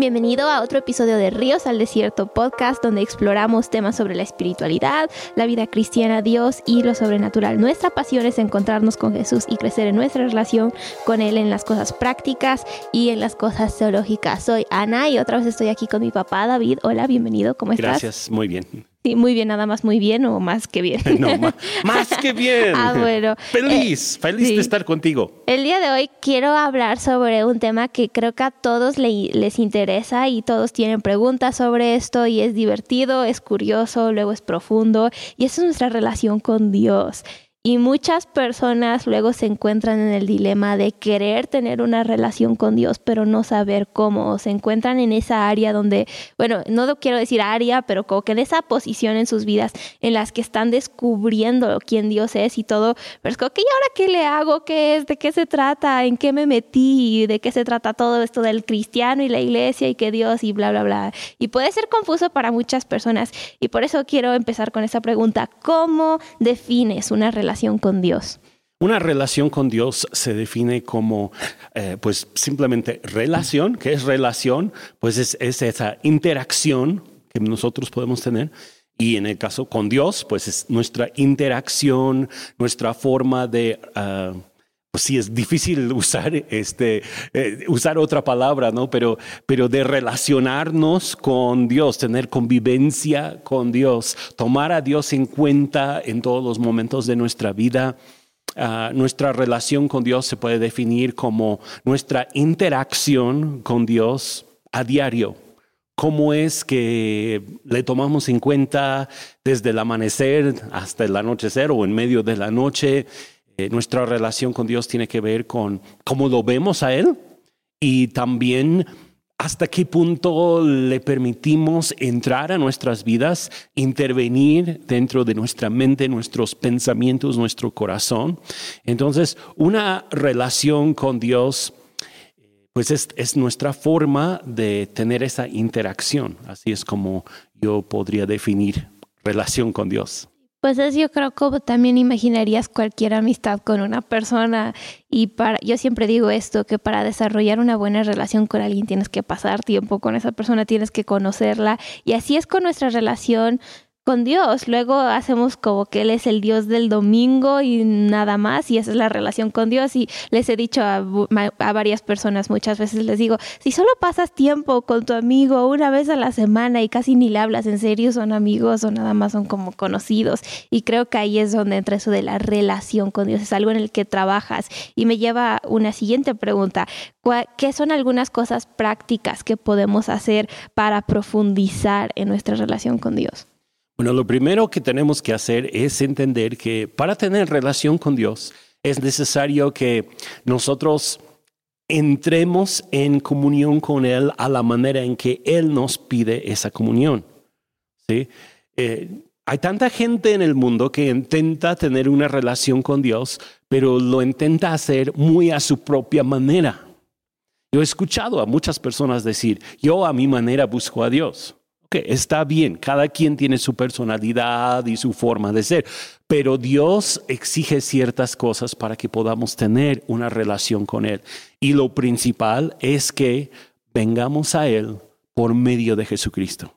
Bienvenido a otro episodio de Ríos al Desierto podcast donde exploramos temas sobre la espiritualidad, la vida cristiana, Dios y lo sobrenatural. Nuestra pasión es encontrarnos con Jesús y crecer en nuestra relación con Él en las cosas prácticas y en las cosas teológicas. Soy Ana y otra vez estoy aquí con mi papá David. Hola, bienvenido, ¿cómo estás? Gracias, muy bien. Sí, muy bien, nada más muy bien o más que bien. No, más, más que bien. ah, bueno. Feliz, Eh, feliz sí. de estar contigo. El día de hoy quiero hablar sobre un tema que creo que a todos le- les interesa y todos tienen preguntas sobre esto y es divertido, es curioso, luego es profundo y esa es nuestra relación con Dios. Y muchas personas luego se encuentran en el dilema de querer tener una relación con Dios, pero no saber cómo. O se encuentran en esa área donde, bueno, no quiero decir área, pero como que en esa posición en sus vidas en las que están descubriendo quién Dios es y todo. Pero es como que, ¿y ahora qué le hago? ¿Qué es? ¿De qué se trata? ¿En qué me metí? ¿De qué se trata todo esto del cristiano y la iglesia y que Dios y bla, bla, bla? Y puede ser confuso para muchas personas. Y por eso quiero empezar con esa pregunta. ¿Cómo defines una relación con Dios? Una relación con Dios se define como, eh, pues simplemente relación. ¿Qué es relación? Pues es, es esa interacción que nosotros podemos tener. Y en el caso con Dios, pues es nuestra interacción, nuestra forma de... ah, pues sí, es difícil usar, este, eh, usar otra palabra, ¿no? Pero, pero de relacionarnos con Dios, tener convivencia con Dios, tomar a Dios en cuenta en todos los momentos de nuestra vida. Ah, nuestra relación con Dios se puede definir como nuestra interacción con Dios a diario. ¿Cómo es que le tomamos en cuenta desde el amanecer hasta el anochecer o en medio de la noche? Eh, nuestra relación con Dios tiene que ver con cómo lo vemos a Él y también hasta qué punto le permitimos entrar a nuestras vidas, intervenir dentro de nuestra mente, nuestros pensamientos, nuestro corazón. Entonces, una relación con Dios, pues es, es nuestra forma de tener esa interacción. Así es como yo podría definir relación con Dios. Pues es, yo creo que también imaginarías cualquier amistad con una persona y para, yo siempre digo esto, que para desarrollar una buena relación con alguien tienes que pasar tiempo con esa persona, tienes que conocerla y así es con nuestra relación con Dios. Luego hacemos como que Él es el Dios del domingo y nada más y esa es la relación con Dios y les he dicho a, a varias personas muchas veces, les digo, si solo pasas tiempo con tu amigo una vez a la semana y casi ni le hablas en serio, son amigos o nada más son como conocidos. Y creo que ahí es donde entra eso de la relación con Dios, es algo en el que trabajas. Y me lleva a una siguiente pregunta. ¿Cuá- ¿Qué son algunas cosas prácticas que podemos hacer para profundizar en nuestra relación con Dios? Bueno, lo primero que tenemos que hacer es entender que para tener relación con Dios es necesario que nosotros entremos en comunión con Él a la manera en que Él nos pide esa comunión. ¿sí? Eh, hay tanta gente en el mundo que intenta tener una relación con Dios, pero lo intenta hacer muy a su propia manera. Yo he escuchado a muchas personas decir, yo a mi manera busco a Dios. Ok, está bien, cada quien tiene su personalidad y su forma de ser, pero Dios exige ciertas cosas para que podamos tener una relación con Él. Y lo principal es que vengamos a Él por medio de Jesucristo.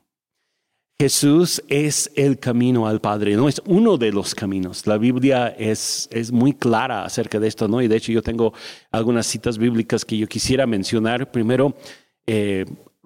Jesús es el camino al Padre, no es uno de los caminos. La Biblia es, es muy clara acerca de esto, ¿no? Y de hecho yo tengo algunas citas bíblicas que yo quisiera mencionar. Primero, eh,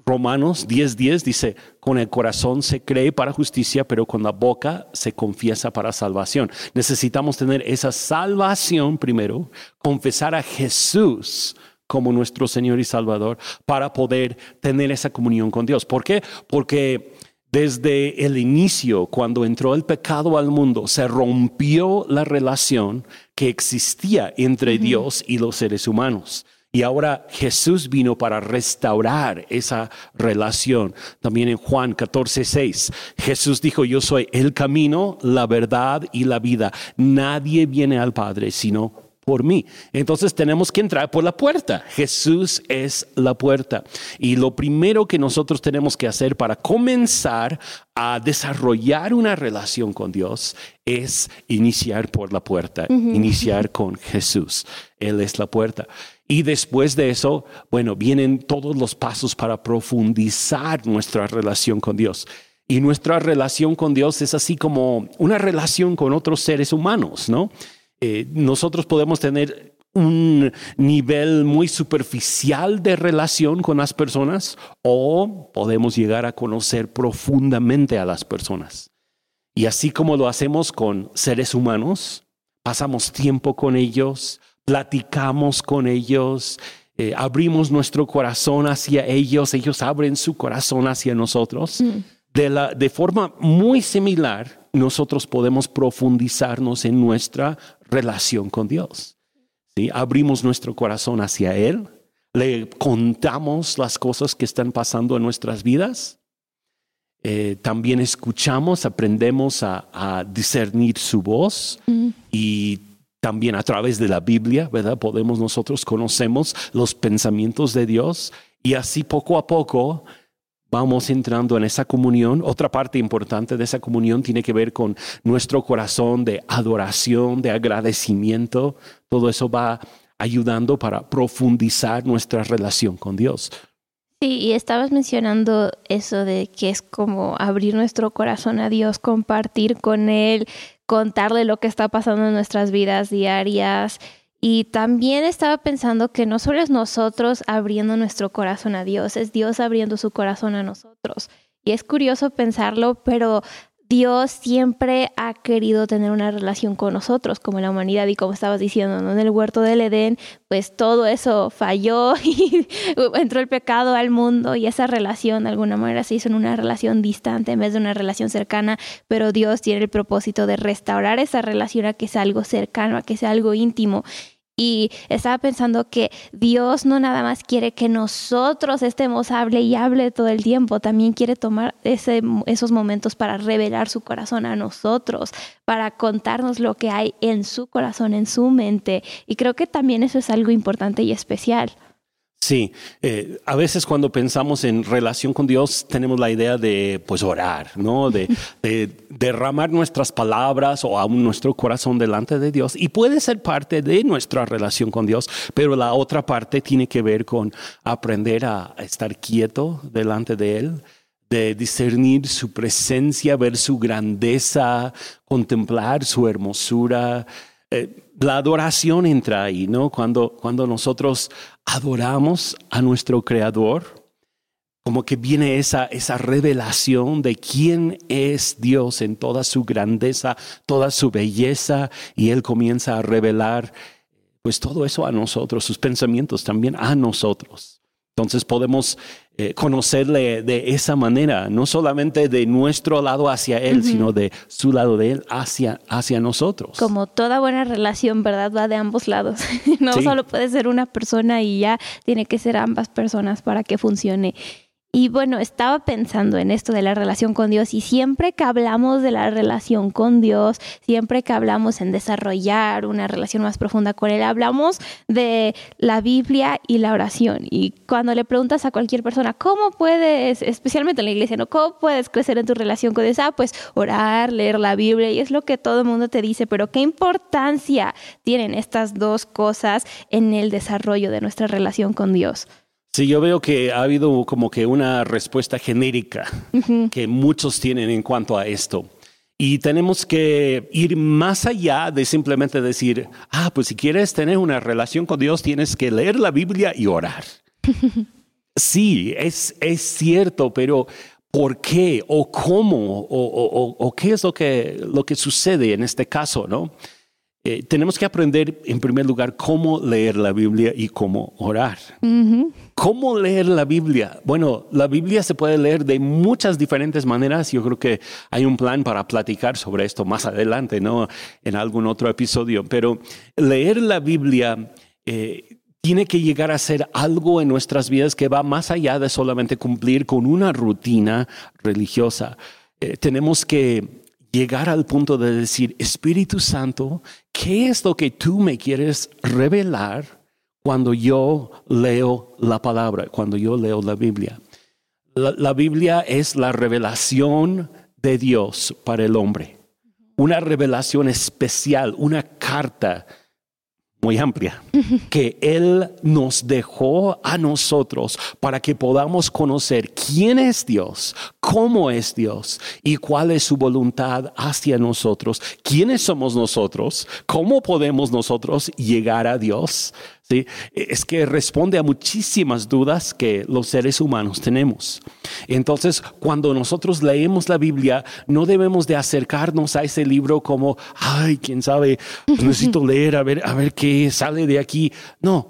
Romanos 10:10 dice, con el corazón se cree para justicia, pero con la boca se confiesa para salvación. Necesitamos tener esa salvación primero, confesar a Jesús como nuestro Señor y Salvador para poder tener esa comunión con Dios. ¿Por qué? Porque desde el inicio, cuando entró el pecado al mundo, se rompió la relación que existía entre Dios y los seres humanos. Y ahora Jesús vino para restaurar esa relación. También en Juan 14, 6, Jesús dijo, yo soy el camino, la verdad y la vida. Nadie viene al Padre sino por mí. Entonces tenemos que entrar por la puerta. Jesús es la puerta. Y lo primero que nosotros tenemos que hacer para comenzar a desarrollar una relación con Dios es iniciar por la puerta, iniciar con Jesús. Él es la puerta. Y después de eso, bueno, vienen todos los pasos para profundizar nuestra relación con Dios. Y nuestra relación con Dios es así como una relación con otros seres humanos, ¿no? Eh, nosotros podemos tener un nivel muy superficial de relación con las personas o podemos llegar a conocer profundamente a las personas. Y así como lo hacemos con seres humanos, pasamos tiempo con ellos, platicamos con ellos, eh, abrimos nuestro corazón hacia ellos, ellos abren su corazón hacia nosotros. Mm. De, la, de forma muy similar, nosotros podemos profundizarnos en nuestra relación con Dios. ¿sí? Abrimos nuestro corazón hacia Él, le contamos las cosas que están pasando en nuestras vidas. Eh, también escuchamos, aprendemos a, discernir su voz mm. y también a través de la Biblia, ¿verdad? Podemos nosotros conocemos los pensamientos de Dios y así poco a poco vamos entrando en esa comunión. Otra parte importante de esa comunión tiene que ver con nuestro corazón de adoración, de agradecimiento. Todo eso va ayudando para profundizar nuestra relación con Dios. Sí, y estabas mencionando eso de que es como abrir nuestro corazón a Dios, compartir con Él, contarle lo que está pasando en nuestras vidas diarias, y también estaba pensando que no solo es nosotros abriendo nuestro corazón a Dios, es Dios abriendo su corazón a nosotros. Y es curioso pensarlo, pero Dios siempre ha querido tener una relación con nosotros, como la humanidad, y como estabas diciendo, ¿no? en el huerto del Edén, pues todo eso falló y entró el pecado al mundo y esa relación de alguna manera se hizo en una relación distante en vez de una relación cercana, pero Dios tiene el propósito de restaurar esa relación a que sea algo cercano, a que sea algo íntimo. Y estaba pensando que Dios no nada más quiere que nosotros estemos hable y hable todo el tiempo, también quiere tomar ese, esos momentos para revelar su corazón a nosotros, para contarnos lo que hay en su corazón, en su mente. Y creo que también eso es algo importante y especial. Sí, eh, a veces cuando pensamos en relación con Dios tenemos la idea de pues orar, ¿no? De, derramar nuestras palabras o aún nuestro corazón delante de Dios y puede ser parte de nuestra relación con Dios, pero la otra parte tiene que ver con aprender a estar quieto delante de Él, de discernir su presencia, ver su grandeza, contemplar su hermosura. Eh, la adoración entra ahí, ¿no? Cuando, cuando nosotros adoramos a nuestro Creador, como que viene esa, esa revelación de quién es Dios en toda su grandeza, toda su belleza, y Él comienza a revelar pues todo eso a nosotros, sus pensamientos también a nosotros. Entonces podemos eh, conocerle de esa manera, no solamente de nuestro lado hacia Él, sino de su lado de Él hacia, hacia nosotros. Como toda buena relación, ¿verdad? Va de ambos lados. no solo puede ser una persona y ya tiene que ser ambas personas para que funcione. Y bueno, estaba pensando en esto de la relación con Dios y siempre que hablamos de la relación con Dios, siempre que hablamos en desarrollar una relación más profunda con Él, hablamos de la Biblia y la oración. Y cuando le preguntas a cualquier persona, ¿cómo puedes, especialmente en la iglesia, ¿no? ¿Cómo puedes crecer en tu relación con Dios? Ah, pues orar, leer la Biblia y es lo que todo el mundo te dice, pero ¿qué importancia tienen estas dos cosas en el desarrollo de nuestra relación con Dios? Sí, yo veo que ha habido como que una respuesta genérica que muchos tienen en cuanto a esto. Y tenemos que ir más allá de simplemente decir, ah, pues si quieres tener una relación con Dios, tienes que leer la Biblia y orar. sí, es, es cierto, pero ¿por qué o cómo o, o, qué es lo que, lo que sucede en este caso, no? Eh, tenemos que aprender, en primer lugar, cómo leer la Biblia y cómo orar. ¿Cómo leer la Biblia? Bueno, la Biblia se puede leer de muchas diferentes maneras. Yo creo que hay un plan para platicar sobre esto más adelante, ¿no? En algún otro episodio. Pero leer la Biblia eh, tiene que llegar a ser algo en nuestras vidas que va más allá de solamente cumplir con una rutina religiosa. Eh, tenemos que llegar al punto de decir, Espíritu Santo, ¿qué es lo que tú me quieres revelar cuando yo leo la palabra, cuando yo leo la Biblia? La, la Biblia es la revelación de Dios para el hombre, una revelación especial, una carta muy amplia, que Él nos dejó a nosotros para que podamos conocer quién es Dios, cómo es Dios y cuál es su voluntad hacia nosotros, quiénes somos nosotros, cómo podemos nosotros llegar a Dios. ¿Sí? Es que responde a muchísimas dudas que los seres humanos tenemos. Entonces, cuando nosotros leemos la Biblia, no debemos de acercarnos a ese libro como, ay, quién sabe, pues necesito leer a ver, a ver qué sale de aquí. No,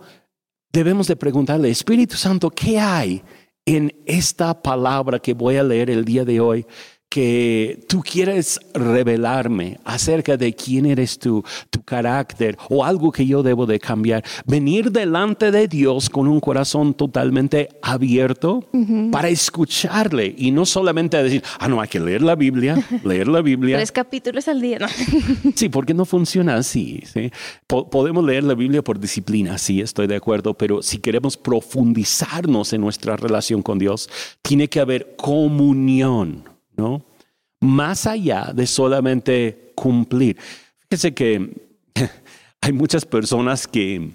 debemos de preguntarle, Espíritu Santo, ¿qué hay en esta palabra que voy a leer el día de hoy? Que tú quieres revelarme acerca de quién eres tú, tu carácter o algo que yo debo de cambiar. Venir delante de Dios con un corazón totalmente abierto para escucharle y no solamente decir, ah, no, hay que leer la Biblia, leer la Biblia. Tres capítulos al día, ¿no? sí, porque no funciona así. ¿sí? podemos leer la Biblia por disciplina, sí, estoy de acuerdo, pero si queremos profundizarnos en nuestra relación con Dios, tiene que haber comunión ¿no? Más allá de solamente cumplir. Fíjese que hay muchas personas que,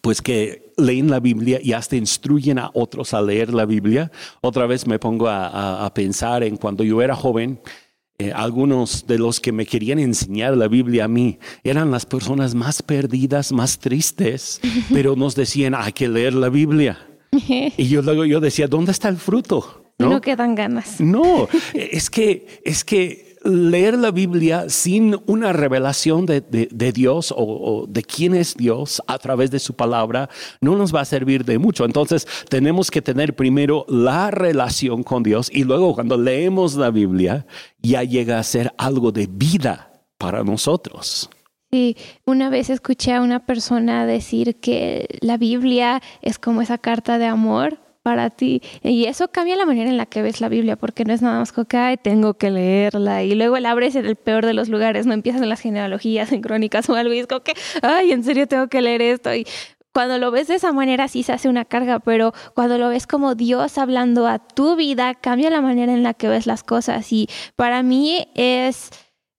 pues que leen la Biblia y hasta instruyen a otros a leer la Biblia. Otra vez me pongo a, pensar en cuando yo era joven, eh, algunos de los que me querían enseñar la Biblia a mí eran las personas más perdidas, más tristes, pero nos decían, hay que leer la Biblia. Y yo luego yo decía, ¿dónde está el fruto? ¿No? quedan ganas. No, es que, es que leer la Biblia sin una revelación de, Dios o, o, de quién es Dios a través de su palabra no nos va a servir de mucho. Entonces tenemos que tener primero la relación con Dios y luego cuando leemos la Biblia ya llega a ser algo de vida para nosotros. Sí, una vez escuché a una persona decir que la Biblia es como esa carta de amor para ti. Y eso cambia la manera en la que ves la Biblia, porque no es nada más como que tengo que leerla. Y luego la abres en el peor de los lugares, no empiezas en las genealogías, en crónicas o algo, y es como que, ay, en serio tengo que leer esto. Y cuando lo ves de esa manera sí se hace una carga, pero cuando lo ves como Dios hablando a tu vida, cambia la manera en la que ves las cosas. Y para mí es...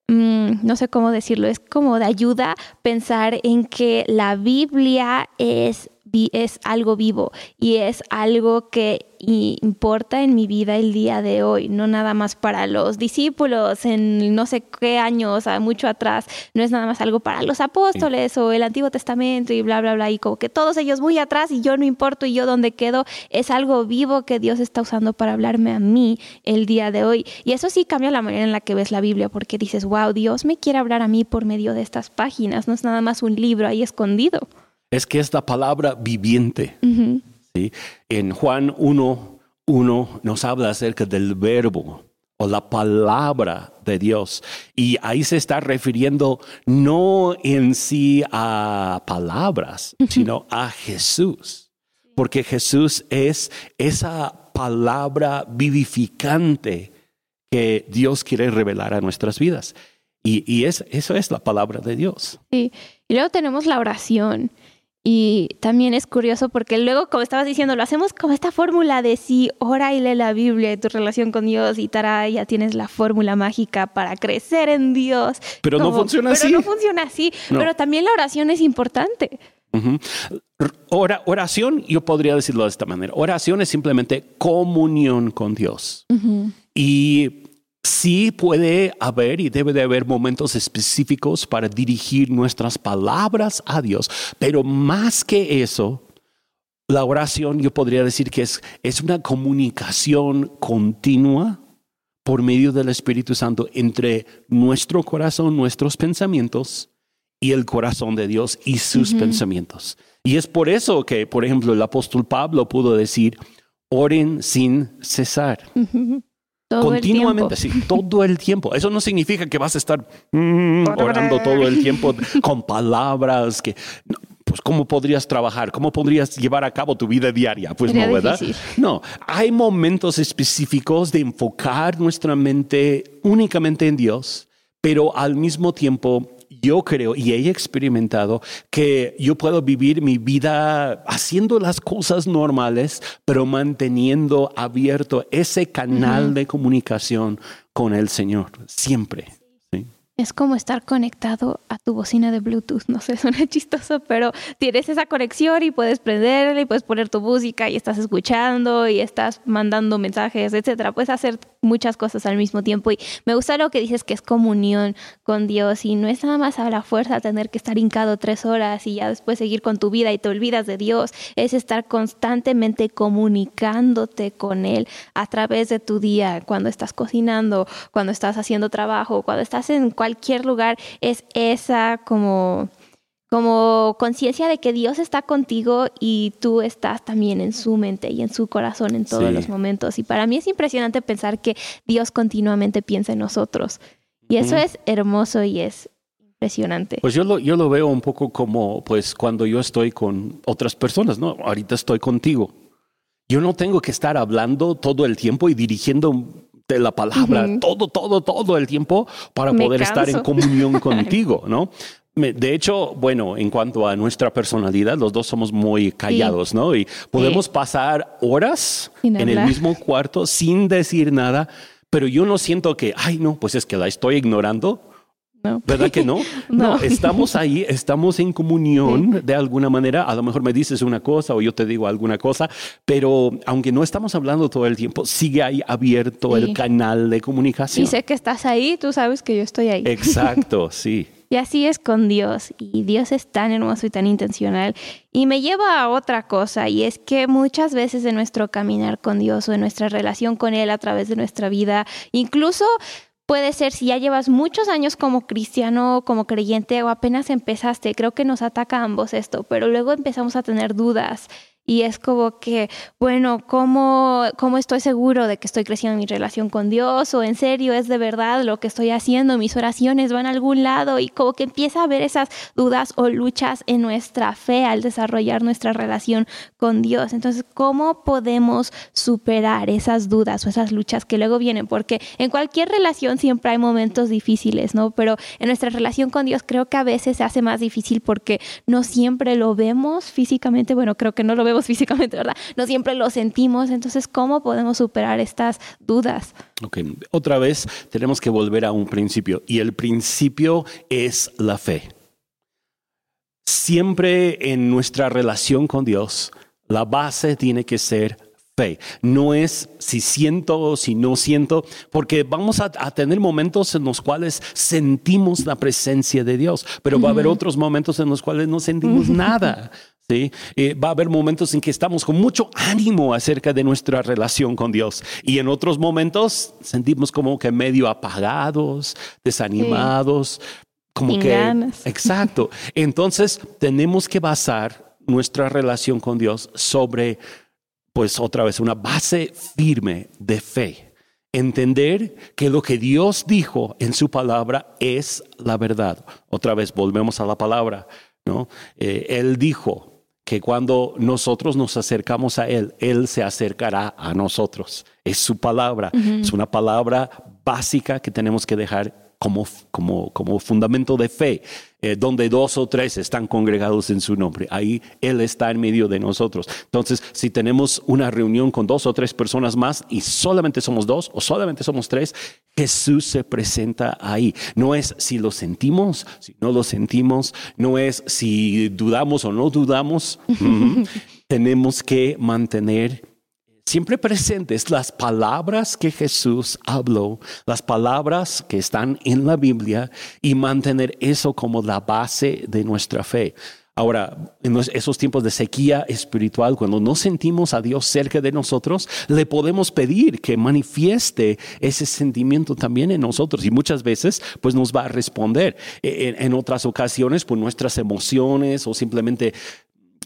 Mm, no sé cómo decirlo, es como de ayuda pensar en que la Biblia es es algo vivo y es algo que importa en mi vida el día de hoy, no nada más para los discípulos en no sé qué años, mucho atrás, no es nada más algo para los apóstoles o el Antiguo Testamento y bla, bla, bla, y como que todos ellos muy atrás y yo no importo y yo donde quedo, es algo vivo que Dios está usando para hablarme a mí el día de hoy. Y eso sí cambia la manera en la que ves la Biblia, porque dices, wow, Dios me quiere hablar a mí por medio de estas páginas, no es nada más un libro ahí escondido es que es la palabra viviente. ¿sí? En Juan 1, 1 nos habla acerca del verbo o la palabra de Dios. Y ahí se está refiriendo no en sí a palabras, sino a Jesús. Porque Jesús es esa palabra vivificante que Dios quiere revelar a nuestras vidas. Y, y es, eso es la palabra de Dios. Sí. Y luego tenemos la oración. Y también es curioso porque luego, como estabas diciendo, lo hacemos como esta fórmula de si ora y lee la Biblia y tu relación con Dios y tara, ya tienes la fórmula mágica para crecer en Dios. Pero no funciona así. Pero no funciona así. Pero también la oración es importante. oración, yo podría decirlo de esta manera. Oración es simplemente comunión con Dios. Y Sí puede haber y debe de haber momentos específicos para dirigir nuestras palabras a Dios, pero más que eso, la oración yo podría decir que es, es una comunicación continua por medio del Espíritu Santo entre nuestro corazón, nuestros pensamientos y el corazón de Dios y sus pensamientos. Y es por eso que, por ejemplo, el apóstol Pablo pudo decir, oren sin cesar. Continuamente, sí, todo el tiempo. Eso no significa que vas a estar mm, orando todo el tiempo con palabras que... pues ¿cómo podrías trabajar? ¿Cómo podrías llevar a cabo tu vida diaria? Pues no, ¿verdad? No, hay momentos específicos de enfocar nuestra mente únicamente en Dios, pero al mismo tiempo yo creo y he experimentado que yo puedo vivir mi vida haciendo las cosas normales, pero manteniendo abierto ese canal de comunicación con el Señor, siempre. Es como estar conectado a tu bocina de Bluetooth. No sé, suena chistoso, pero tienes esa conexión y puedes prenderla y puedes poner tu música y estás escuchando y estás mandando mensajes, etcétera. Puedes hacer muchas cosas al mismo tiempo. Y me gusta lo que dices que es comunión con Dios y no es nada más a la fuerza tener que estar hincado tres horas y ya después seguir con tu vida y te olvidas de Dios. Es estar constantemente comunicándote con Él a través de tu día, cuando estás cocinando, cuando estás haciendo trabajo, cuando estás en cualquier lugar. Es esa como como conciencia de que Dios está contigo y tú estás también en su mente y en su corazón en todos los momentos. Y para mí es impresionante pensar que Dios continuamente piensa en nosotros. Y eso es hermoso y es impresionante. Pues yo lo, yo lo veo un poco como pues cuando yo estoy con otras personas, ¿no? Ahorita estoy contigo. Yo no tengo que estar hablando todo el tiempo y dirigiendo de la palabra todo, todo, todo el tiempo para poder estar en comunión contigo, ¿no? De hecho, bueno, en cuanto a nuestra personalidad, los dos somos muy callados, ¿no? Y podemos pasar horas en el mismo cuarto sin decir nada, pero yo no siento que, ay, no, pues es que la estoy ignorando. No. ¿Verdad que no? no? estamos ahí, estamos en comunión de alguna manera. A lo mejor me dices una cosa o yo te digo alguna cosa, pero aunque no estamos hablando todo el tiempo, sigue ahí abierto el canal de comunicación. Y sé que estás ahí, tú sabes que yo estoy ahí. Exacto, sí. Y así es con Dios. Y Dios es tan hermoso y tan intencional. Y me lleva a otra cosa, y es que muchas veces en nuestro caminar con Dios o en nuestra relación con Él a través de nuestra vida, incluso puede ser si ya llevas muchos años como cristiano, como creyente o apenas empezaste, creo que nos ataca a ambos esto, pero luego empezamos a tener dudas y es como que, bueno, ¿cómo, ¿cómo estoy seguro de que estoy creciendo en mi relación con Dios? ¿O en serio es de verdad lo que estoy haciendo? ¿Mis oraciones van a algún lado? Y como que empieza a haber esas dudas o luchas en nuestra fe al desarrollar nuestra relación con Dios. Entonces, ¿cómo podemos superar esas dudas o esas luchas que luego vienen? Porque en cualquier relación siempre hay momentos difíciles, ¿no? Pero en nuestra relación con Dios creo que a veces se hace más difícil porque no siempre lo vemos físicamente. Bueno, creo que no lo vemos físicamente, ¿verdad? No siempre lo sentimos. Entonces, ¿cómo podemos superar estas dudas? Ok, otra vez tenemos que volver a un principio y el principio es la fe. Siempre en nuestra relación con Dios, la base tiene que ser fe. No es si siento o si no siento, porque vamos a, tener momentos en los cuales sentimos la presencia de Dios, pero va a haber otros momentos en los cuales no sentimos nada. ¿Sí? Eh, va a haber momentos en que estamos con mucho ánimo acerca de nuestra relación con Dios y en otros momentos sentimos como que medio apagados, desanimados, como que... Exacto. Entonces tenemos que basar nuestra relación con Dios sobre, pues otra vez, una base firme de fe. Entender que lo que Dios dijo en su palabra es la verdad. Otra vez volvemos a la palabra, ¿no? Eh, él dijo, que cuando nosotros nos acercamos a Él, Él se acercará a nosotros. Es su palabra, es una palabra básica que tenemos que dejar como, como, como fundamento de fe, eh, donde dos o tres están congregados en su nombre. Ahí Él está en medio de nosotros. Entonces, si tenemos una reunión con dos o tres personas más y solamente somos dos o solamente somos tres, Jesús se presenta ahí. No es si lo sentimos, si no lo sentimos, no es si dudamos o no dudamos. Tenemos que mantener siempre presentes las palabras que Jesús habló, las palabras que están en la Biblia y mantener eso como la base de nuestra fe. Ahora, en esos tiempos de sequía espiritual, cuando no sentimos a Dios cerca de nosotros, le podemos pedir que manifieste ese sentimiento también en nosotros y muchas veces pues nos va a responder. E, en, en otras ocasiones, por nuestras emociones o simplemente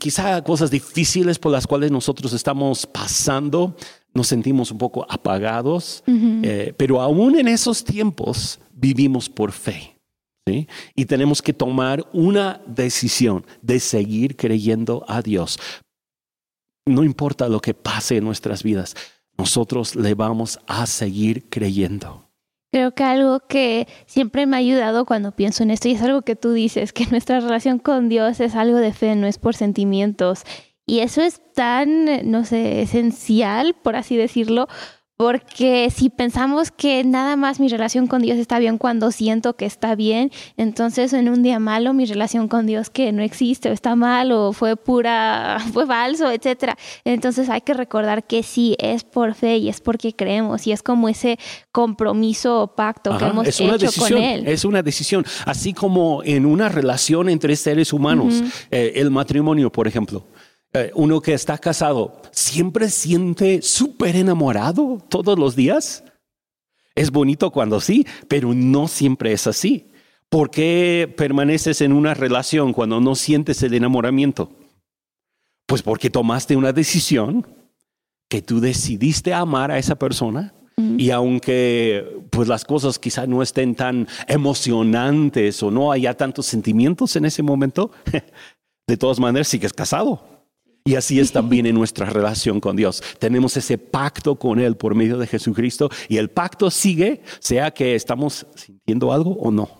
quizá cosas difíciles por las cuales nosotros estamos pasando, nos sentimos un poco apagados, eh, pero aún en esos tiempos vivimos por fe. ¿sí? Y tenemos que tomar una decisión de seguir creyendo a Dios. No importa lo que pase en nuestras vidas, nosotros le vamos a seguir creyendo. Creo que algo que siempre me ha ayudado cuando pienso en esto, y es algo que tú dices, que nuestra relación con Dios es algo de fe, no es por sentimientos. Y eso es tan, no sé, esencial, por así decirlo, porque si pensamos que nada más mi relación con Dios está bien cuando siento que está bien, entonces en un día malo mi relación con Dios que no existe o está mal o fue pura, fue falso, etcétera. Entonces hay que recordar que sí es por fe y es porque creemos y es como ese compromiso o pacto que hemos hecho con él. Es una decisión, así como en una relación entre seres humanos, eh, el matrimonio, por ejemplo. Eh, uno que está casado siempre siente súper enamorado todos los días. Es bonito cuando sí, pero no siempre es así. ¿Por qué permaneces en una relación cuando no sientes el enamoramiento? Pues porque tomaste una decisión que tú decidiste amar a esa persona y aunque pues las cosas quizás no estén tan emocionantes o no haya tantos sentimientos en ese momento, de todas maneras sigues casado. Y así es también en nuestra relación con Dios. Tenemos ese pacto con Él por medio de Jesucristo y el pacto sigue, sea que estamos sintiendo algo o no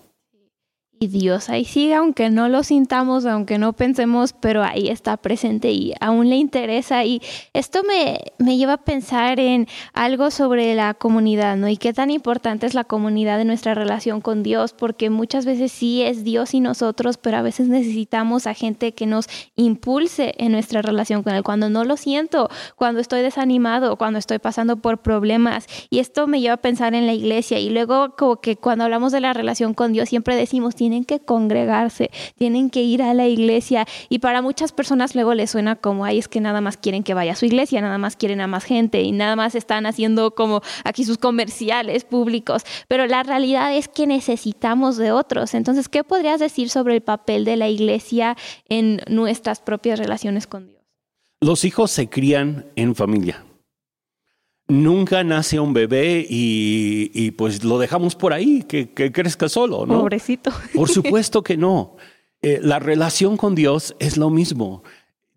y Dios ahí sigue, aunque no lo sintamos, aunque no pensemos, pero ahí está presente y aún le interesa. Y esto me, me lleva a pensar en algo sobre la comunidad, ¿no? Y qué tan importante es la comunidad de nuestra relación con Dios, porque muchas veces sí es Dios y nosotros, pero a veces necesitamos a gente que nos impulse en nuestra relación con Él. Cuando no lo siento, cuando estoy desanimado, cuando estoy pasando por problemas. Y esto me lleva a pensar en la iglesia. Y luego como que cuando hablamos de la relación con Dios, siempre decimos, tienen que congregarse, tienen que ir a la iglesia y para muchas personas luego les suena como, ay, es que nada más quieren que vaya a su iglesia, nada más quieren a más gente y nada más están haciendo como aquí sus comerciales públicos, pero la realidad es que necesitamos de otros. Entonces, ¿qué podrías decir sobre el papel de la iglesia en nuestras propias relaciones con Dios? Los hijos se crían en familia nunca nace un bebé y, pues lo dejamos por ahí, que, crezca solo, ¿no? Pobrecito. Por supuesto que no. Eh, la relación con Dios es lo mismo.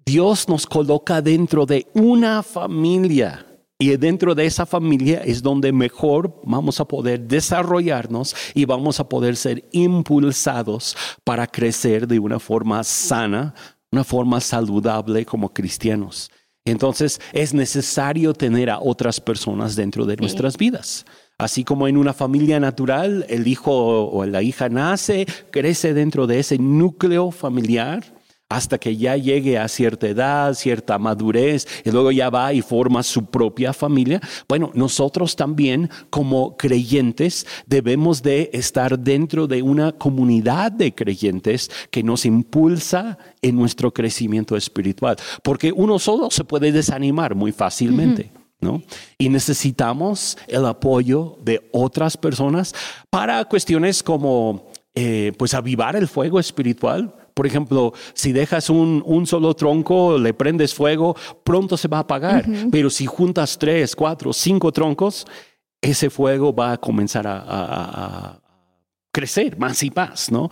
Dios nos coloca dentro de una familia y dentro de esa familia es donde mejor vamos a poder desarrollarnos y vamos a poder ser impulsados para crecer de una forma sana, una forma saludable como cristianos. Entonces es necesario tener a otras personas dentro de nuestras vidas. Así como en una familia natural, el hijo o la hija nace, crece dentro de ese núcleo familiar hasta que ya llegue a cierta edad, cierta madurez, y luego ya va y forma su propia familia. Bueno, nosotros también como creyentes debemos de estar dentro de una comunidad de creyentes que nos impulsa en nuestro crecimiento espiritual, porque uno solo se puede desanimar muy fácilmente. ¿No? Y necesitamos el apoyo de otras personas para cuestiones como, eh, pues, avivar el fuego espiritual, por ejemplo, si dejas un, solo tronco, le prendes fuego, pronto se va a apagar. Pero si juntas tres, cuatro, cinco troncos, ese fuego va a comenzar a, crecer más y más, ¿no?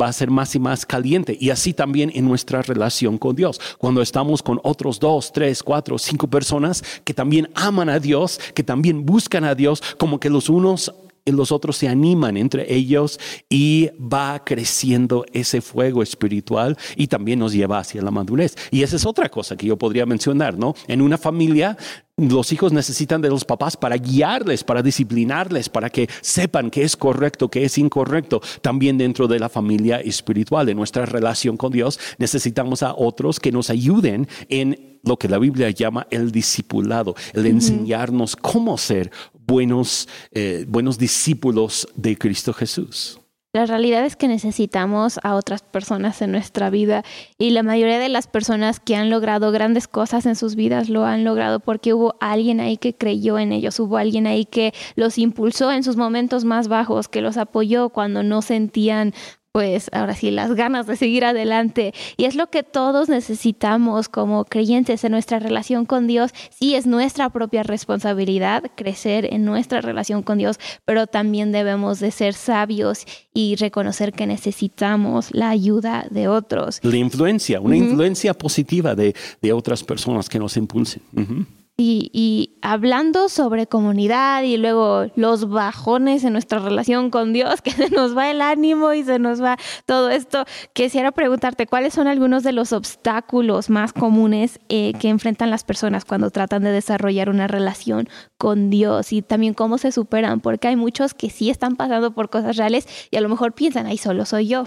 va a ser más y más caliente. Y así también en nuestra relación con Dios. Cuando estamos con otros dos, tres, cuatro, cinco personas que también aman a Dios, que también buscan a Dios, como que los unos los otros se animan entre ellos y va creciendo ese fuego espiritual y también nos lleva hacia la madurez. Y esa es otra cosa que yo podría mencionar, ¿no? En una familia los hijos necesitan de los papás para guiarles, para disciplinarles, para que sepan qué es correcto, qué es incorrecto. También dentro de la familia espiritual, en nuestra relación con Dios, necesitamos a otros que nos ayuden en lo que la Biblia llama el discipulado, el enseñarnos cómo ser buenos, eh, buenos discípulos de Cristo Jesús. La realidad es que necesitamos a otras personas en nuestra vida y la mayoría de las personas que han logrado grandes cosas en sus vidas lo han logrado porque hubo alguien ahí que creyó en ellos, hubo alguien ahí que los impulsó en sus momentos más bajos, que los apoyó cuando no sentían pues ahora sí, las ganas de seguir adelante. Y es lo que todos necesitamos como creyentes en nuestra relación con Dios. Sí, es nuestra propia responsabilidad crecer en nuestra relación con Dios, pero también debemos de ser sabios y reconocer que necesitamos la ayuda de otros. La influencia, una influencia positiva de, otras personas que nos impulsen. Y, hablando sobre comunidad y luego los bajones en nuestra relación con Dios, que se nos va el ánimo y se nos va todo esto, quisiera preguntarte cuáles son algunos de los obstáculos más comunes eh, que enfrentan las personas cuando tratan de desarrollar una relación con Dios y también cómo se superan, porque hay muchos que sí están pasando por cosas reales y a lo mejor piensan, ay, solo soy yo.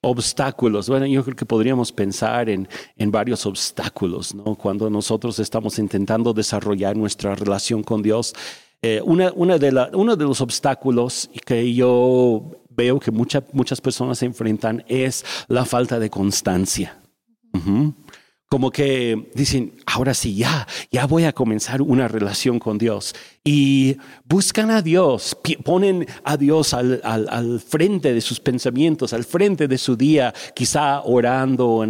Obstáculos. Bueno, yo creo que podríamos pensar en, en varios obstáculos, ¿no? Cuando nosotros estamos intentando desarrollar nuestra relación con Dios. Eh, una, una de la, uno de los obstáculos que yo veo que muchas personas se enfrentan es la falta de constancia como que dicen, ahora sí, ya, ya voy a comenzar una relación con Dios. Y buscan a Dios, ponen a Dios al, al, frente de sus pensamientos, al frente de su día, quizá orando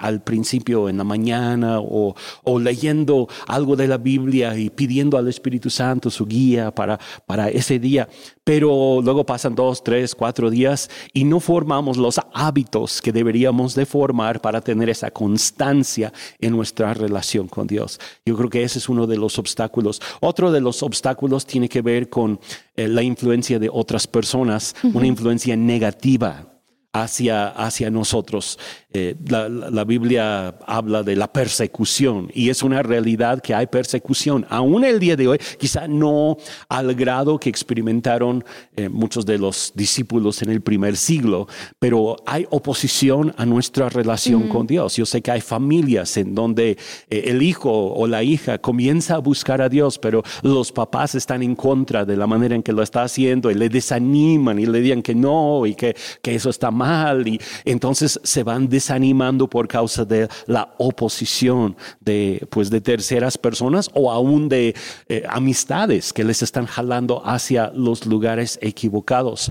al principio en la mañana o, o, leyendo algo de la Biblia y pidiendo al Espíritu Santo su guía para, para ese día. Pero luego pasan dos, tres, cuatro días y no formamos los hábitos que deberíamos de formar para tener esa constancia en nuestra relación con Dios. Yo creo que ese es uno de los obstáculos. Otro de los obstáculos tiene que ver con eh, la influencia de otras personas, una influencia negativa hacia, hacia nosotros. Eh, la, Biblia habla de la persecución y es una realidad que hay persecución. Aún el día de hoy, quizá no al grado que experimentaron eh, muchos de los discípulos en el primer siglo, pero hay oposición a nuestra relación con Dios. Yo sé que hay familias en donde eh, el hijo o la hija comienza a buscar a Dios, pero los papás están en contra de la manera en que lo está haciendo y le desaniman y le digan que no y que, que eso está mal y entonces se van desanimando por causa de la oposición de, pues, de terceras personas o aún de eh, amistades que les están jalando hacia los lugares equivocados.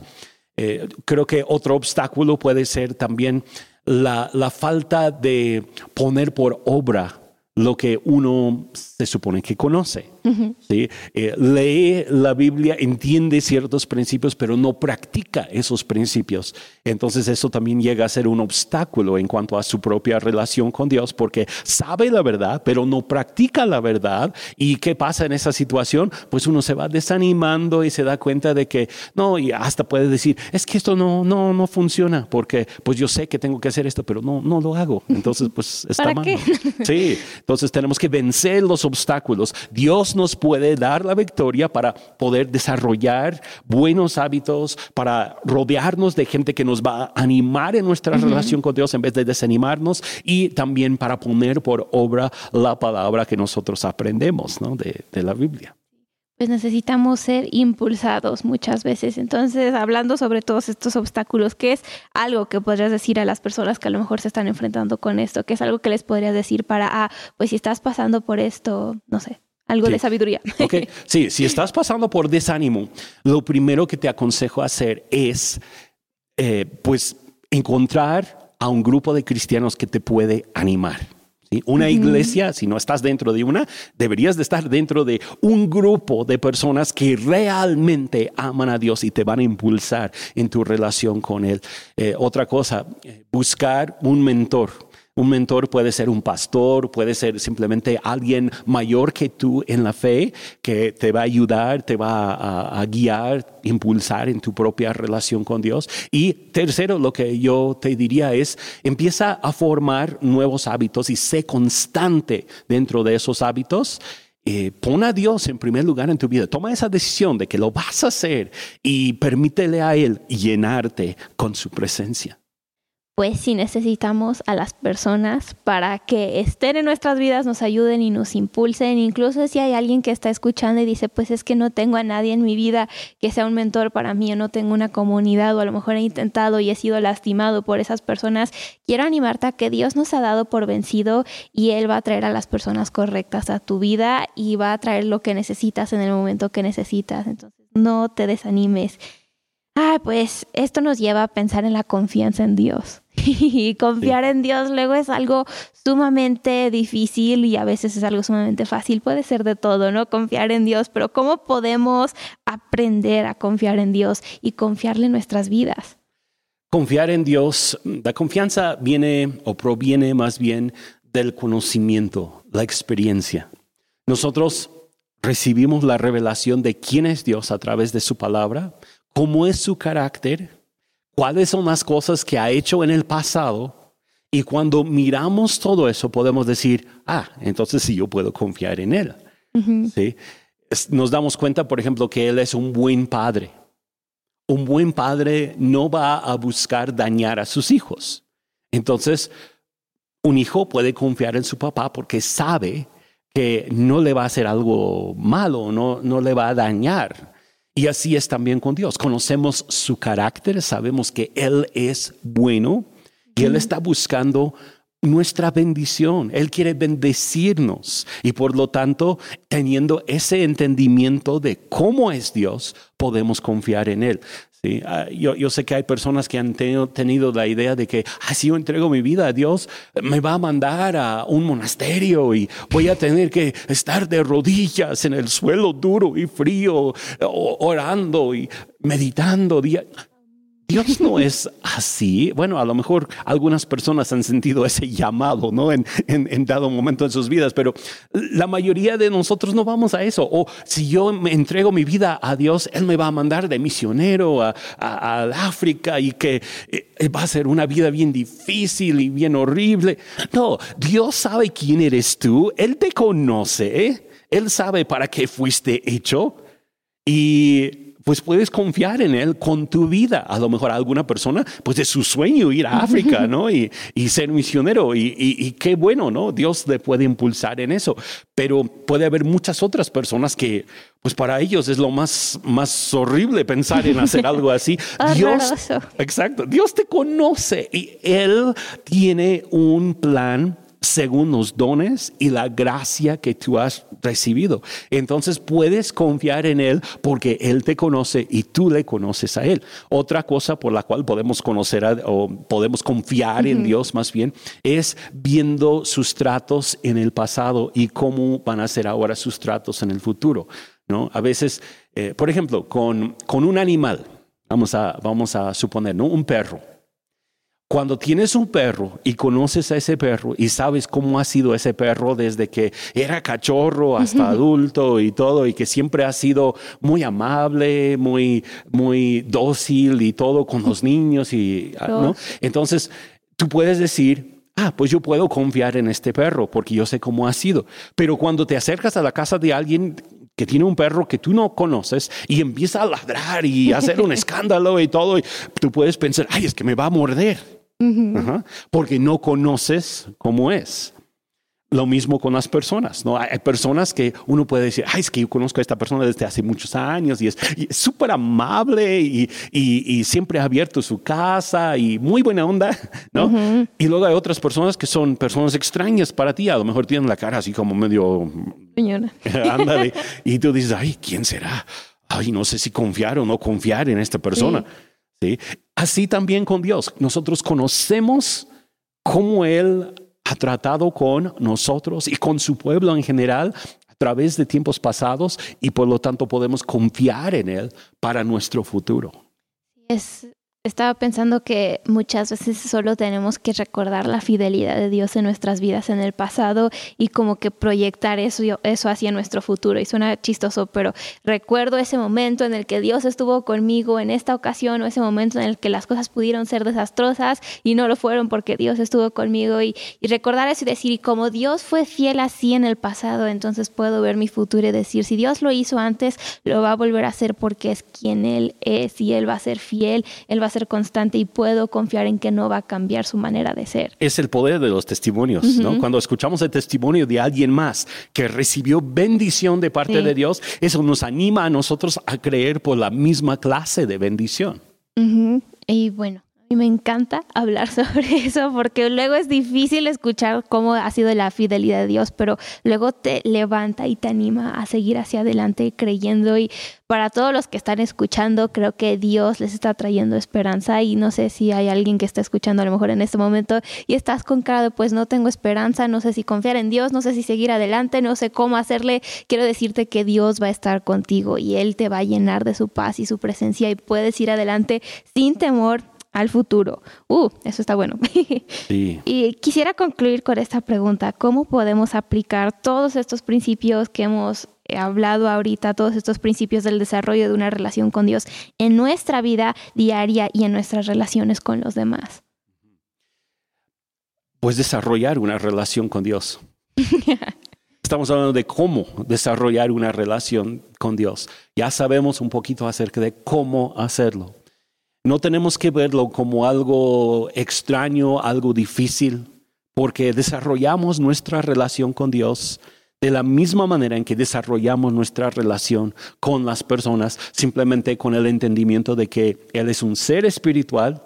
Eh, creo que otro obstáculo puede ser también la, la falta de poner por obra lo que uno se supone que conoce. ¿Sí? Eh, lee la Biblia, entiende ciertos principios, pero no practica esos principios. Entonces eso también llega a ser un obstáculo en cuanto a su propia relación con Dios, porque sabe la verdad, pero no practica la verdad. ¿Y qué pasa en esa situación? Pues uno se va desanimando y se da cuenta de que no, y hasta puede decir, es que esto no, no, no funciona, porque pues yo sé que tengo que hacer esto, pero no, no lo hago. Entonces pues está mal. Sí, entonces tenemos que vencer los obstáculos. Dios nos puede dar la victoria para poder desarrollar buenos hábitos, para rodearnos de gente que nos va a animar en nuestra relación con Dios en vez de desanimarnos y también para poner por obra la palabra que nosotros aprendemos de, de la Biblia pues necesitamos ser impulsados muchas veces. Entonces, hablando sobre todos estos obstáculos, ¿qué es algo que podrías decir a las personas que a lo mejor se están enfrentando con esto? ¿Qué es algo que les podrías decir para, ah, pues si estás pasando por esto, no sé, algo de sabiduría. Okay. Sí, si estás pasando por desánimo, lo primero que te aconsejo hacer es, eh, pues, encontrar a un grupo de cristianos que te puede animar. Una iglesia, si no estás dentro de una, deberías de estar dentro de un grupo de personas que realmente aman a Dios y te van a impulsar en tu relación con Él. Eh, otra cosa, eh, buscar un mentor un mentor puede ser un pastor, puede ser simplemente alguien mayor que tú en la fe, que te va a ayudar, te va a, guiar, impulsar en tu propia relación con Dios. Y tercero, lo que yo te diría es, empieza a formar nuevos hábitos y sé constante dentro de esos hábitos. Eh, pon a Dios en primer lugar en tu vida. Toma esa decisión de que lo vas a hacer y permítele a Él llenarte con su presencia pues sí necesitamos a las personas para que estén en nuestras vidas, nos ayuden y nos impulsen. Incluso si hay alguien que está escuchando y dice, pues es que no tengo a nadie en mi vida que sea un mentor para mí, o no tengo una comunidad, o a lo mejor he intentado y he sido lastimado por esas personas, quiero animarte a que Dios nos ha dado por vencido y Él va a traer a las personas correctas a tu vida y va a traer lo que necesitas en el momento que necesitas. Entonces, no te desanimes Ah, pues esto nos lleva a pensar en la confianza en Dios. Y confiar en Dios luego es algo sumamente difícil y a veces es algo sumamente fácil. Puede ser de todo, ¿no? Confiar en Dios, pero ¿cómo podemos aprender a confiar en Dios y confiarle en nuestras vidas? Confiar en Dios, la confianza viene o proviene más bien del conocimiento, la experiencia. Nosotros recibimos la revelación de quién es Dios a través de su palabra, cómo es su carácter, cuáles son las cosas que ha hecho en el pasado. Y cuando miramos todo eso, podemos decir, ah, entonces sí, yo puedo confiar en Él. ¿Sí? Nos damos cuenta, por ejemplo, que Él es un buen padre. Un buen padre no va a buscar dañar a sus hijos. Entonces, un hijo puede confiar en su papá porque sabe que no le va a hacer algo malo, no, no le va a dañar. Y así es también con Dios. Conocemos su carácter, sabemos que Él es bueno y Él está buscando nuestra bendición. Él quiere bendecirnos y por lo tanto, teniendo ese entendimiento de cómo es Dios, podemos confiar en Él. Ah, yo, sé que hay personas que han tenido, la idea de que ah, si yo entrego mi vida a Dios, me va a mandar a un monasterio y voy a tener que estar de rodillas en el suelo duro y frío, orando y meditando. Dios no es así. Bueno, a lo mejor algunas personas han sentido ese llamado, ¿no? En, dado momento en sus vidas, pero la mayoría de nosotros no vamos a eso. O si yo me entrego mi vida a Dios, Él me va a mandar de misionero a, África y que eh, va a ser una vida bien difícil y bien horrible. No, Dios sabe quién eres tú. Él te conoce. Él sabe para qué fuiste hecho. Y pues puedes confiar en Él con tu vida. A lo mejor a alguna persona, pues es su sueño ir a África, ¿no? Y, ser misionero. Y, qué bueno, ¿no? Dios le puede impulsar en eso. Pero puede haber muchas otras personas que, pues para ellos es lo más, más horrible pensar en hacer algo así. Dios, exacto. Dios te conoce y Él tiene un plan según los dones y la gracia que tú has recibido. Entonces puedes confiar en Él porque Él te conoce y tú le conoces a Él. Otra cosa por la cual podemos conocer o podemos confiar en Dios más bien es viendo sus tratos en el pasado y cómo van a ser ahora sus tratos en el futuro. ¿no? A veces, eh, por ejemplo, con, con un animal, vamos a, vamos a suponer, ¿no? un perro cuando tienes un perro y conoces a ese perro y sabes cómo ha sido ese perro desde que era cachorro hasta adulto y todo, y que siempre ha sido muy amable, muy, muy dócil y todo con los niños, y, ah, ¿no? Entonces, tú puedes decir, ah, pues yo puedo confiar en este perro porque yo sé cómo ha sido. Pero cuando te acercas a la casa de alguien que tiene un perro que tú no conoces y empieza a ladrar y hacer un escándalo y todo, y tú puedes pensar, ay, es que me va a morder porque no conoces cómo es. Lo mismo con las personas, ¿no? Hay personas que uno puede decir, ay, es que yo conozco a esta persona desde hace muchos años y es súper amable y, y, siempre ha abierto su casa y muy buena onda, ¿no? Y luego hay otras personas que son personas extrañas para ti, a lo mejor tienen la cara así como medio... Ándale. y tú dices, ay, ¿quién será? Ay, no sé si confiar o no confiar en esta persona. ¿Sí? Así también con Dios. Nosotros conocemos cómo Él ha tratado con nosotros y con su pueblo en general a través de tiempos pasados y por lo tanto podemos confiar en Él para nuestro futuro. Estaba pensando que muchas veces solo tenemos que recordar la fidelidad de Dios en nuestras vidas en el pasado y como que proyectar eso, eso hacia nuestro futuro. Y suena chistoso, pero recuerdo ese momento en el que Dios estuvo conmigo en esta ocasión o ese momento en el que las cosas pudieron ser desastrosas y no lo fueron porque Dios estuvo conmigo y, y recordar eso y decir, y como Dios fue fiel así en el pasado, entonces puedo ver mi futuro y decir, si Dios lo hizo antes, lo va a volver a hacer porque es quien Él es y Él va a ser fiel, Él va a ser constante y puedo confiar en que no va a cambiar su manera de ser. Es el poder de los testimonios, ¿no? Cuando escuchamos el testimonio de alguien más que recibió bendición de parte de Dios, eso nos anima a nosotros a creer por la misma clase de bendición. Y bueno, Y me encanta hablar sobre eso porque luego es difícil escuchar cómo ha sido la fidelidad de Dios, pero luego te levanta y te anima a seguir hacia adelante creyendo y para todos los que están escuchando, creo que Dios les está trayendo esperanza y no sé si hay alguien que está escuchando a lo mejor en este momento y estás con cara de pues no tengo esperanza, no sé si confiar en Dios, no sé si seguir adelante, no sé cómo hacerle. Quiero decirte que Dios va a estar contigo y Él te va a llenar de su paz y su presencia y puedes ir adelante sin temor al futuro. Uh, eso está bueno. Sí. y quisiera concluir con esta pregunta, ¿cómo podemos aplicar todos estos principios que hemos he hablado ahorita, todos estos principios del desarrollo de una relación con Dios en nuestra vida diaria y en nuestras relaciones con los demás? Pues desarrollar una relación con Dios. Estamos hablando de cómo desarrollar una relación con Dios. Ya sabemos un poquito acerca de cómo hacerlo. No tenemos que verlo como algo extraño, algo difícil, porque desarrollamos nuestra relación con Dios de la misma manera en que desarrollamos nuestra relación con las personas, simplemente con el entendimiento de que Él es un ser espiritual,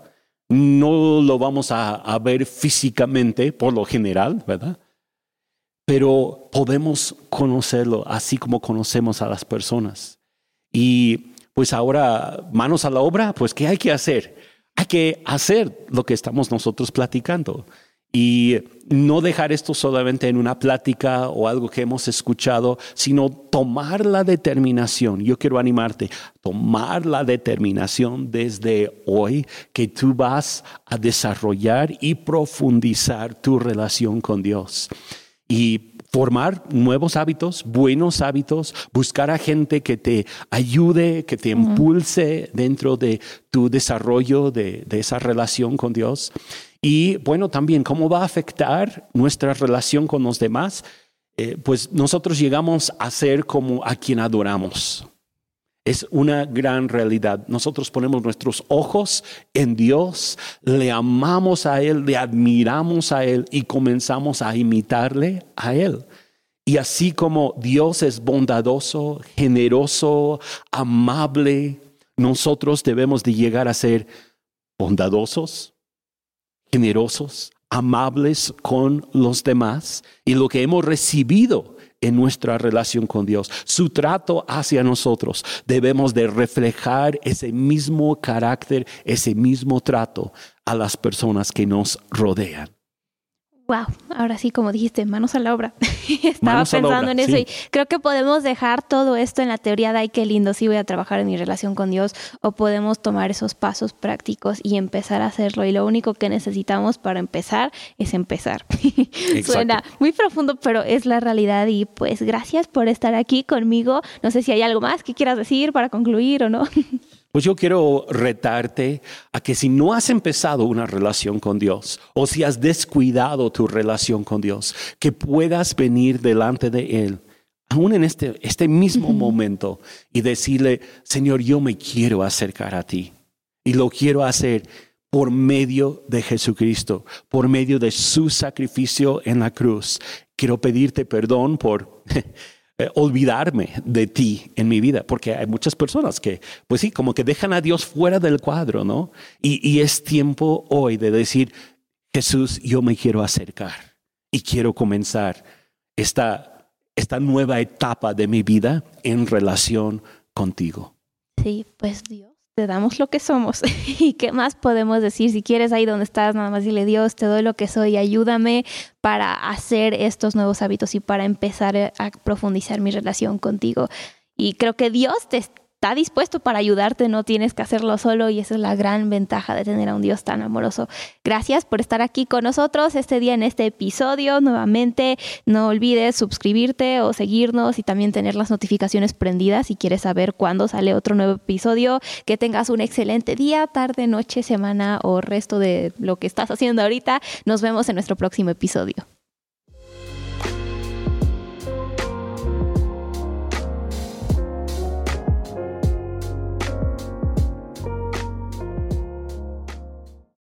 no lo vamos a, ver físicamente por lo general, ¿verdad? Pero podemos conocerlo así como conocemos a las personas. Y pues ahora, manos a la obra, pues ¿qué hay que hacer? Hay que hacer lo que estamos nosotros platicando. Y no dejar esto solamente en una plática o algo que hemos escuchado, sino tomar la determinación. Yo quiero animarte, tomar la determinación desde hoy que tú vas a desarrollar y profundizar tu relación con Dios. Y formar nuevos hábitos, buenos hábitos, buscar a gente que te ayude, que te impulse dentro de tu desarrollo de, de esa relación con Dios. Y bueno, también cómo va a afectar nuestra relación con los demás. Eh, pues nosotros llegamos a ser como a quien adoramos. Es una gran realidad. Nosotros ponemos nuestros ojos en Dios, le amamos a Él, le admiramos a Él y comenzamos a imitarle a Él. Y así como Dios es bondadoso, generoso, amable, nosotros debemos de llegar a ser bondadosos, generosos, amables con los demás y lo que hemos recibido en nuestra relación con Dios, su trato hacia nosotros, debemos de reflejar ese mismo carácter, ese mismo trato a las personas que nos rodean. Wow, ahora sí, como dijiste, manos a la obra. Estaba pensando en eso y creo que podemos dejar todo esto en la teoría de ay, qué lindo, sí voy a trabajar en mi relación con Dios, o podemos tomar esos pasos prácticos y empezar a hacerlo. Y lo único que necesitamos para empezar es empezar. Suena muy profundo, pero es la realidad. Y pues gracias por estar aquí conmigo. No sé si hay algo más que quieras decir para concluir o no. Pues yo quiero retarte a que si no has empezado una relación con Dios o si has descuidado tu relación con Dios, que puedas venir delante de Él, aún en este, este mismo momento, y decirle, Señor, yo me quiero acercar a ti y lo quiero hacer por medio de Jesucristo, por medio de su sacrificio en la cruz. Quiero pedirte perdón por Eh, olvidarme de ti en mi vida, porque hay muchas personas que, pues sí, como que dejan a Dios fuera del cuadro, ¿no? Y, y es tiempo hoy de decir, Jesús, yo me quiero acercar y quiero comenzar esta, esta nueva etapa de mi vida en relación contigo. Sí, pues Dios te damos lo que somos. ¿Y qué más podemos decir? Si quieres ahí donde estás, nada más dile Dios, te doy lo que soy, ayúdame para hacer estos nuevos hábitos y para empezar a profundizar mi relación contigo. Y creo que Dios te está dispuesto para ayudarte, no tienes que hacerlo solo y esa es la gran ventaja de tener a un Dios tan amoroso. Gracias por estar aquí con nosotros este día en este episodio. Nuevamente, no olvides suscribirte o seguirnos y también tener las notificaciones prendidas si quieres saber cuándo sale otro nuevo episodio. Que tengas un excelente día, tarde, noche, semana o resto de lo que estás haciendo ahorita. Nos vemos en nuestro próximo episodio.